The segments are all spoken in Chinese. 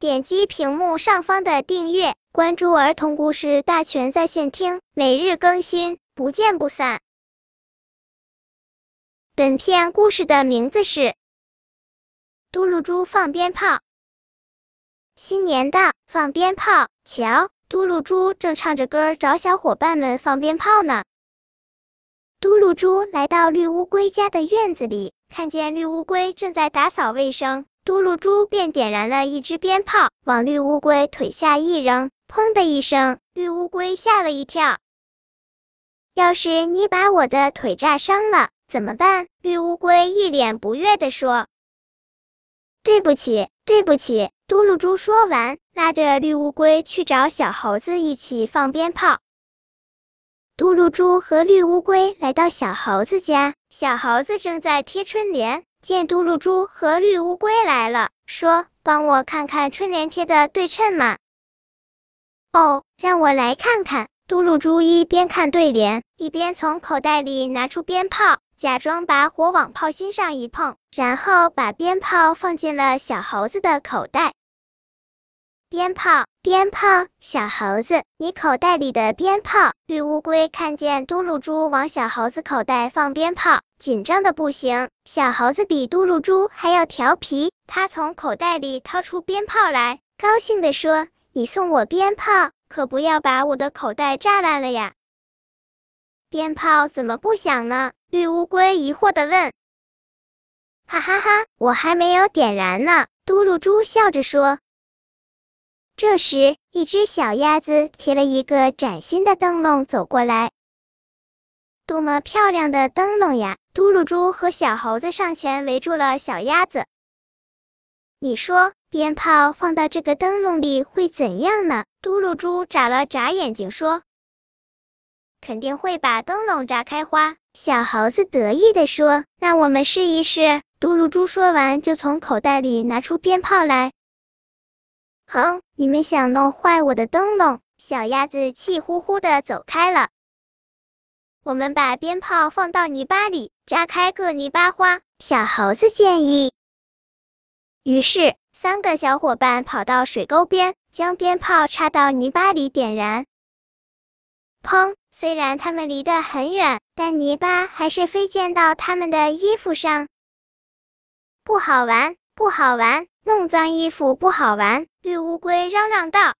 点击屏幕上方的订阅，关注儿童故事大全在线听，每日更新，不见不散。本片故事的名字是《嘟噜猪放鞭炮》。新年到，放鞭炮！瞧，嘟噜猪正唱着歌找小伙伴们放鞭炮呢。嘟噜猪来到绿乌龟家的院子里，看见绿乌龟正在打扫卫生，嘟噜猪便点燃了一支鞭炮，往绿乌龟腿下一扔，砰的一声，绿乌龟吓了一跳。要是你把我的腿炸伤了怎么办？绿乌龟一脸不悦地说。对不起，对不起。嘟噜猪说完，拉着绿乌龟去找小猴子一起放鞭炮。嘟噜猪和绿乌龟来到小猴子家，小猴子正在贴春联，见嘟噜猪和绿乌龟来了，说：“帮我看看春联贴的对称吗？”哦，让我来看看。嘟噜猪一边看对联，一边从口袋里拿出鞭炮，假装把火往炮芯上一碰，然后把鞭炮放进了小猴子的口袋。鞭炮，鞭炮，小猴子，你口袋里的鞭炮。绿乌龟看见嘟噜猪往小猴子口袋放鞭炮，紧张的不行。小猴子比嘟噜猪还要调皮，他从口袋里掏出鞭炮来，高兴的说：“你送我鞭炮，可不要把我的口袋炸烂了呀！”鞭炮怎么不响呢？绿乌龟疑惑的问。哈哈哈，我还没有点燃呢。嘟噜猪笑着说。这时，一只小鸭子提了一个崭新的灯笼走过来。多么漂亮的灯笼呀！嘟噜猪和小猴子上前围住了小鸭子。你说，鞭炮放到这个灯笼里会怎样呢？嘟噜猪眨了眨眼睛说：“肯定会把灯笼炸开花。”小猴子得意的说：“那我们试一试。”嘟噜猪说完，就从口袋里拿出鞭炮来。哼，你们想弄坏我的灯笼？小鸭子气呼呼的走开了。我们把鞭炮放到泥巴里，扎开个泥巴花。小猴子建议。于是，三个小伙伴跑到水沟边，将鞭炮插到泥巴里点燃。砰！虽然他们离得很远，但泥巴还是飞溅到他们的衣服上。不好玩，不好玩。弄脏衣服不好玩，绿乌龟嚷嚷道。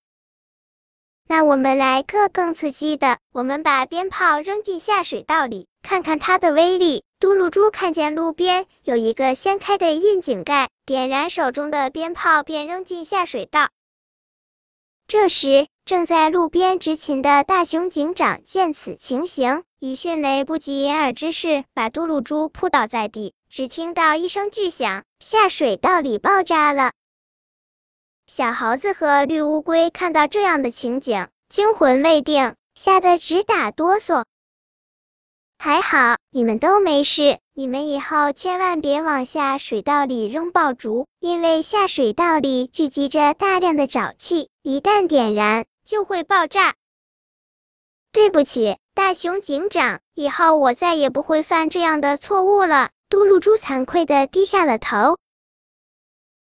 那我们来个更刺激的，我们把鞭炮扔进下水道里，看看它的威力。嘟噜猪看见路边有一个掀开的窨井盖，点燃手中的鞭炮，便扔进下水道。这时，正在路边执勤的大熊警长见此情形，以迅雷不及掩耳之势把嘟噜猪扑倒在地。只听到一声巨响，下水道里爆炸了。小猴子和绿乌龟看到这样的情景，惊魂未定，吓得直打哆嗦。还好你们都没事，你们以后千万别往下水道里扔爆竹，因为下水道里聚集着大量的沼气，一旦点燃就会爆炸。对不起，大熊警长，以后我再也不会犯这样的错误了。嘟噜猪惭愧的低下了头。